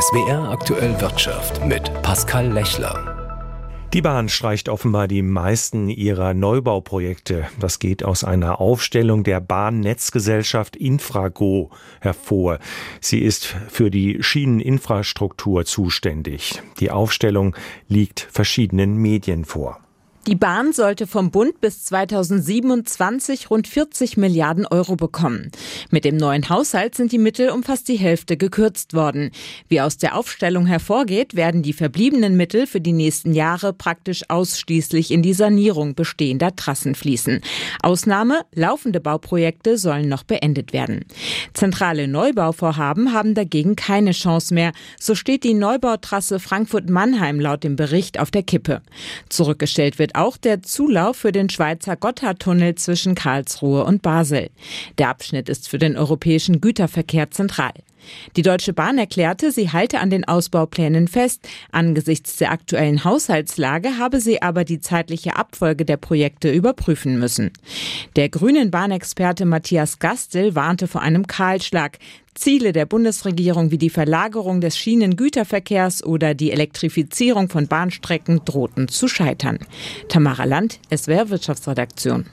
SWR aktuell Wirtschaft mit Pascal Lechler. Die Bahn streicht offenbar die meisten ihrer Neubauprojekte. Das geht aus einer Aufstellung der Bahnnetzgesellschaft Infrago hervor. Sie ist für die Schieneninfrastruktur zuständig. Die Aufstellung liegt verschiedenen Medien vor. Die Bahn sollte vom Bund bis 2027 rund 40 Milliarden Euro bekommen. Mit dem neuen Haushalt sind die Mittel um fast die Hälfte gekürzt worden. Wie aus der Aufstellung hervorgeht, werden die verbliebenen Mittel für die nächsten Jahre praktisch ausschließlich in die Sanierung bestehender Trassen fließen. Ausnahme, laufende Bauprojekte sollen noch beendet werden. Zentrale Neubauvorhaben haben dagegen keine Chance mehr. So steht die Neubautrasse Frankfurt-Mannheim laut dem Bericht auf der Kippe. Zurückgestellt wird auch der Zulauf für den Schweizer Gotthardtunnel zwischen Karlsruhe und Basel. Der Abschnitt ist für den europäischen Güterverkehr zentral. Die Deutsche Bahn erklärte, sie halte an den Ausbauplänen fest. Angesichts der aktuellen Haushaltslage habe sie aber die zeitliche Abfolge der Projekte überprüfen müssen. Der grünen Bahnexperte Matthias Gastel warnte vor einem Kahlschlag. Ziele der Bundesregierung wie die Verlagerung des Schienengüterverkehrs oder die Elektrifizierung von Bahnstrecken drohten zu scheitern. Tamara Land, SWR Wirtschaftsredaktion.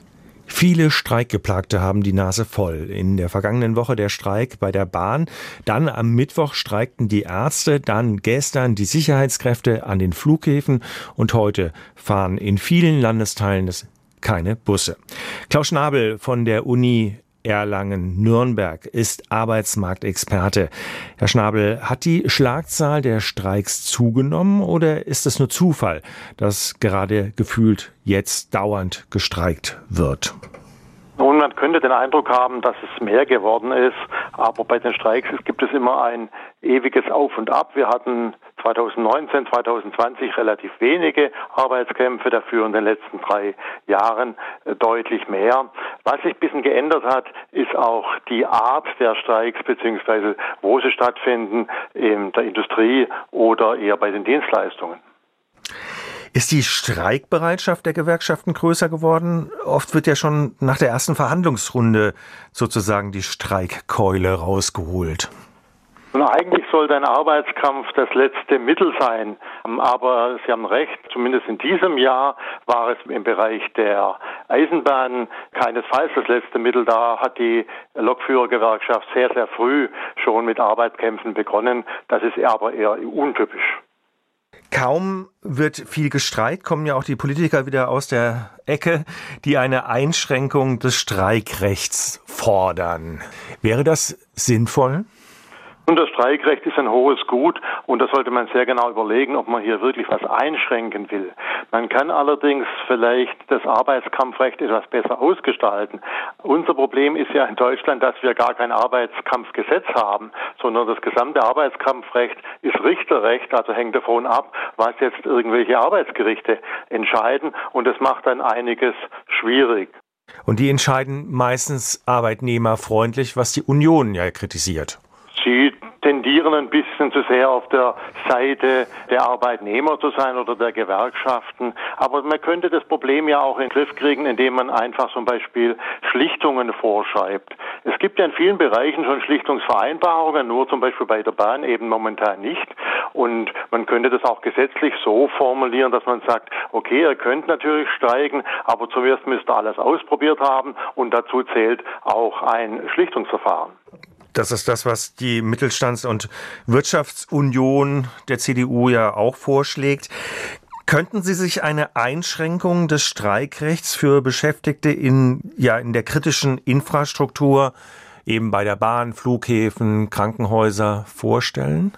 Viele Streikgeplagte haben die Nase voll. In der vergangenen Woche der Streik bei der Bahn, dann am Mittwoch streikten die Ärzte, dann gestern die Sicherheitskräfte an den Flughäfen und heute fahren in vielen Landesteilen keine Busse. Klaus Schnabel von der Uni Erlangen-Nürnberg ist Arbeitsmarktexperte. Herr Schnabel, hat die Schlagzahl der Streiks zugenommen oder ist es nur Zufall, dass gerade gefühlt jetzt dauernd gestreikt wird? Nun, man könnte den Eindruck haben, dass es mehr geworden ist, aber bei den Streiks gibt es immer ein ewiges Auf und Ab. Wir hatten 2019, 2020 relativ wenige Arbeitskämpfe, dafür in den letzten drei Jahren äh, deutlich mehr. Was sich ein bisschen geändert hat, ist auch die Art der Streiks beziehungsweise wo sie stattfinden, in der Industrie oder eher bei den Dienstleistungen. Ist die Streikbereitschaft der Gewerkschaften größer geworden? Oft wird ja schon nach der ersten Verhandlungsrunde sozusagen die Streikkeule rausgeholt. Und eigentlich sollte ein Arbeitskampf das letzte Mittel sein. Aber Sie haben recht, zumindest in diesem Jahr war es im Bereich der Eisenbahn keinesfalls das letzte Mittel. Da hat die Lokführergewerkschaft sehr, sehr früh schon mit Arbeitskämpfen begonnen. Das ist aber eher untypisch. Kaum wird viel gestreikt, kommen ja auch die Politiker wieder aus der Ecke, die eine Einschränkung des Streikrechts fordern. Wäre das sinnvoll? Und das Streikrecht ist ein hohes Gut und da sollte man sehr genau überlegen, ob man hier wirklich was einschränken will. Man kann allerdings vielleicht das Arbeitskampfrecht etwas besser ausgestalten. Unser Problem ist ja in Deutschland, dass wir gar kein Arbeitskampfgesetz haben, sondern das gesamte Arbeitskampfrecht ist Richterrecht, also hängt davon ab, was jetzt irgendwelche Arbeitsgerichte entscheiden und das macht dann einiges schwierig. Und die entscheiden meistens arbeitnehmerfreundlich, was die Union ja kritisiert. Tendieren ein bisschen zu sehr auf der Seite der Arbeitnehmer zu sein oder der Gewerkschaften. Aber man könnte das Problem ja auch in den Griff kriegen, indem man einfach zum Beispiel Schlichtungen vorschreibt. Es gibt ja in vielen Bereichen schon Schlichtungsvereinbarungen, nur zum Beispiel bei der Bahn eben momentan nicht. Und man könnte das auch gesetzlich so formulieren, dass man sagt, okay, ihr könnt natürlich streiken, aber zuerst müsst ihr alles ausprobiert haben und dazu zählt auch ein Schlichtungsverfahren. Das ist das, was die Mittelstands- und Wirtschaftsunion der CDU ja auch vorschlägt. Könnten Sie sich eine Einschränkung des Streikrechts für Beschäftigte in, ja, in der kritischen Infrastruktur, eben bei der Bahn, Flughäfen, Krankenhäuser vorstellen?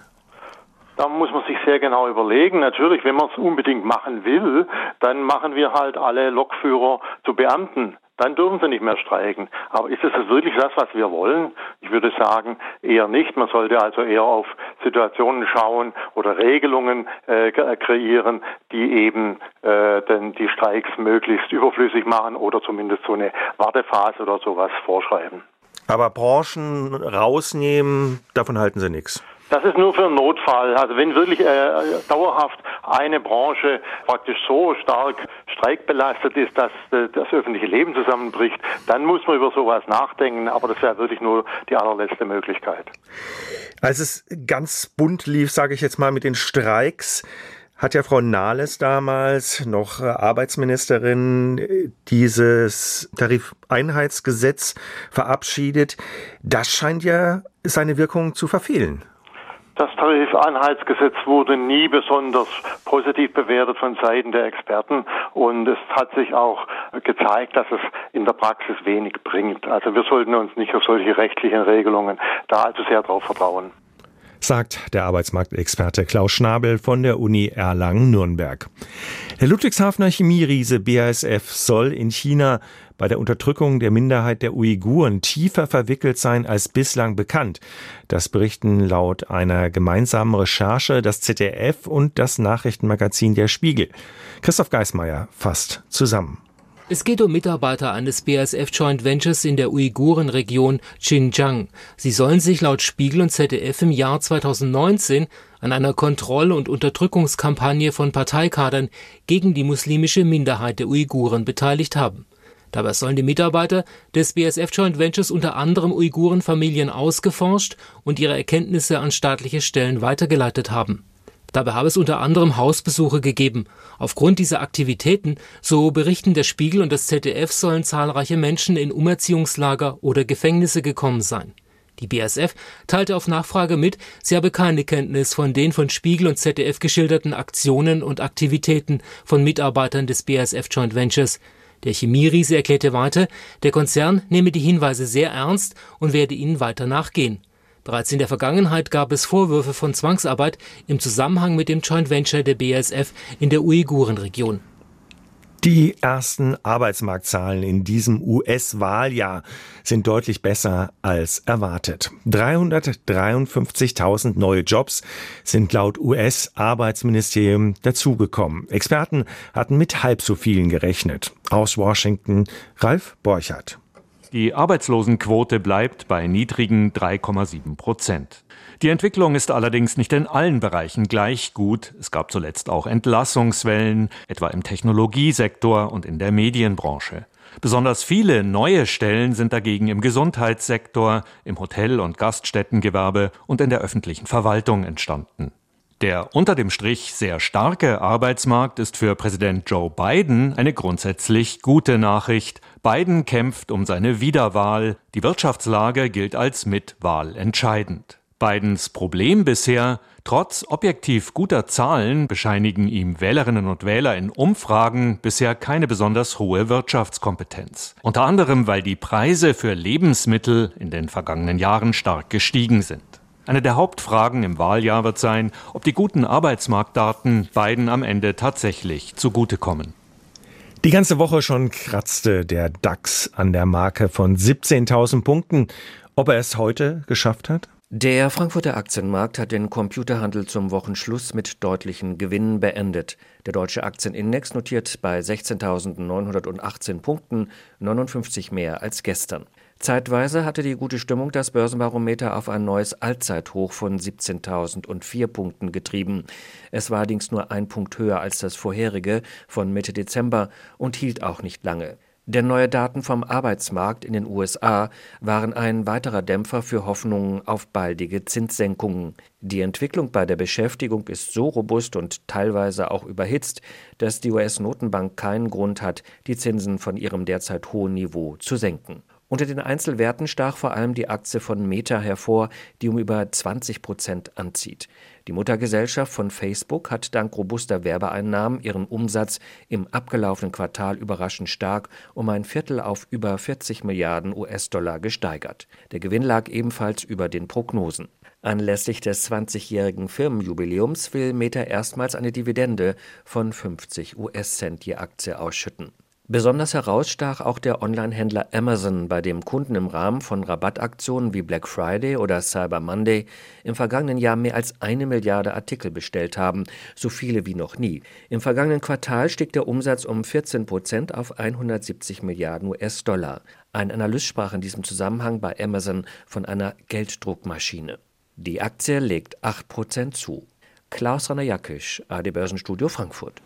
Da muss man sich sehr genau überlegen. Natürlich, wenn man es unbedingt machen will, dann machen wir halt alle Lokführer zu Beamten dann dürfen sie nicht mehr streiken. Aber ist es wirklich das, was wir wollen? Ich würde sagen, eher nicht. Man sollte also eher auf Situationen schauen oder Regelungen äh, kreieren, die eben äh, denn die Streiks möglichst überflüssig machen oder zumindest so eine Wartephase oder sowas vorschreiben. Aber Branchen rausnehmen, davon halten Sie nichts. Das ist nur für einen Notfall. Also wenn wirklich äh, dauerhaft eine Branche praktisch so stark streikbelastet ist, dass äh, das öffentliche Leben zusammenbricht, dann muss man über sowas nachdenken, aber das wäre wirklich nur die allerletzte Möglichkeit. Als es ganz bunt lief, sage ich jetzt mal, mit den Streiks, hat ja Frau Nahles damals noch äh, Arbeitsministerin dieses Tarifeinheitsgesetz verabschiedet. Das scheint ja seine Wirkung zu verfehlen. Das Tarifeinheitsgesetz wurde nie besonders positiv bewertet von Seiten der Experten und es hat sich auch gezeigt, dass es in der Praxis wenig bringt. Also wir sollten uns nicht auf solche rechtlichen Regelungen da allzu sehr darauf vertrauen sagt der Arbeitsmarktexperte Klaus Schnabel von der Uni Erlangen-Nürnberg. Der Ludwigshafener Chemieriese BASF soll in China bei der Unterdrückung der Minderheit der Uiguren tiefer verwickelt sein als bislang bekannt. Das berichten laut einer gemeinsamen Recherche das ZDF und das Nachrichtenmagazin Der Spiegel. Christoph Geismeier fasst zusammen. Es geht um Mitarbeiter eines BASF Joint Ventures in der Uigurenregion Xinjiang. Sie sollen sich laut Spiegel und ZDF im Jahr 2019 an einer Kontroll- und Unterdrückungskampagne von Parteikadern gegen die muslimische Minderheit der Uiguren beteiligt haben. Dabei sollen die Mitarbeiter des BASF Joint Ventures unter anderem Uigurenfamilien ausgeforscht und ihre Erkenntnisse an staatliche Stellen weitergeleitet haben. Dabei habe es unter anderem Hausbesuche gegeben. Aufgrund dieser Aktivitäten, so berichten der Spiegel und das ZDF, sollen zahlreiche Menschen in Umerziehungslager oder Gefängnisse gekommen sein. Die BASF teilte auf Nachfrage mit, sie habe keine Kenntnis von den von Spiegel und ZDF geschilderten Aktionen und Aktivitäten von Mitarbeitern des BASF Joint Ventures. Der Chemieriese erklärte weiter, der Konzern nehme die Hinweise sehr ernst und werde ihnen weiter nachgehen. Bereits in der Vergangenheit gab es Vorwürfe von Zwangsarbeit im Zusammenhang mit dem Joint Venture der BASF in der Uigurenregion. Die ersten Arbeitsmarktzahlen in diesem US-Wahljahr sind deutlich besser als erwartet. 353.000 neue Jobs sind laut US-Arbeitsministerium dazugekommen. Experten hatten mit halb so vielen gerechnet. Aus Washington Ralf Borchardt. Die Arbeitslosenquote bleibt bei niedrigen 3,7 Prozent. Die Entwicklung ist allerdings nicht in allen Bereichen gleich gut. Es gab zuletzt auch Entlassungswellen, etwa im Technologiesektor und in der Medienbranche. Besonders viele neue Stellen sind dagegen im Gesundheitssektor, im Hotel- und Gaststättengewerbe und in der öffentlichen Verwaltung entstanden. Der unter dem Strich sehr starke Arbeitsmarkt ist für Präsident Joe Biden eine grundsätzlich gute Nachricht. Biden kämpft um seine Wiederwahl. Die Wirtschaftslage gilt als Mitwahl entscheidend. Bidens Problem bisher, trotz objektiv guter Zahlen bescheinigen ihm Wählerinnen und Wähler in Umfragen bisher keine besonders hohe Wirtschaftskompetenz. Unter anderem, weil die Preise für Lebensmittel in den vergangenen Jahren stark gestiegen sind. Eine der Hauptfragen im Wahljahr wird sein, ob die guten Arbeitsmarktdaten beiden am Ende tatsächlich zugutekommen. Die ganze Woche schon kratzte der DAX an der Marke von 17.000 Punkten. Ob er es heute geschafft hat? Der Frankfurter Aktienmarkt hat den Computerhandel zum Wochenschluss mit deutlichen Gewinnen beendet. Der deutsche Aktienindex notiert bei 16.918 Punkten 59 mehr als gestern. Zeitweise hatte die gute Stimmung das Börsenbarometer auf ein neues Allzeithoch von 17.004 Punkten getrieben. Es war allerdings nur ein Punkt höher als das vorherige von Mitte Dezember und hielt auch nicht lange. Denn neue Daten vom Arbeitsmarkt in den USA waren ein weiterer Dämpfer für Hoffnungen auf baldige Zinssenkungen. Die Entwicklung bei der Beschäftigung ist so robust und teilweise auch überhitzt, dass die US-Notenbank keinen Grund hat, die Zinsen von ihrem derzeit hohen Niveau zu senken. Unter den Einzelwerten stach vor allem die Aktie von Meta hervor, die um über 20 Prozent anzieht. Die Muttergesellschaft von Facebook hat dank robuster Werbeeinnahmen ihren Umsatz im abgelaufenen Quartal überraschend stark um ein Viertel auf über 40 Milliarden US-Dollar gesteigert. Der Gewinn lag ebenfalls über den Prognosen. Anlässlich des 20-jährigen Firmenjubiläums will Meta erstmals eine Dividende von 50 US-Cent je Aktie ausschütten. Besonders herausstach auch der Onlinehändler Amazon, bei dem Kunden im Rahmen von Rabattaktionen wie Black Friday oder Cyber Monday im vergangenen Jahr mehr als eine Milliarde Artikel bestellt haben, so viele wie noch nie. Im vergangenen Quartal stieg der Umsatz um 14 Prozent auf 170 Milliarden US-Dollar. Ein Analyst sprach in diesem Zusammenhang bei Amazon von einer Gelddruckmaschine. Die Aktie legt 8 Prozent zu. Klaus Rainer Jackisch, AD Börsenstudio Frankfurt.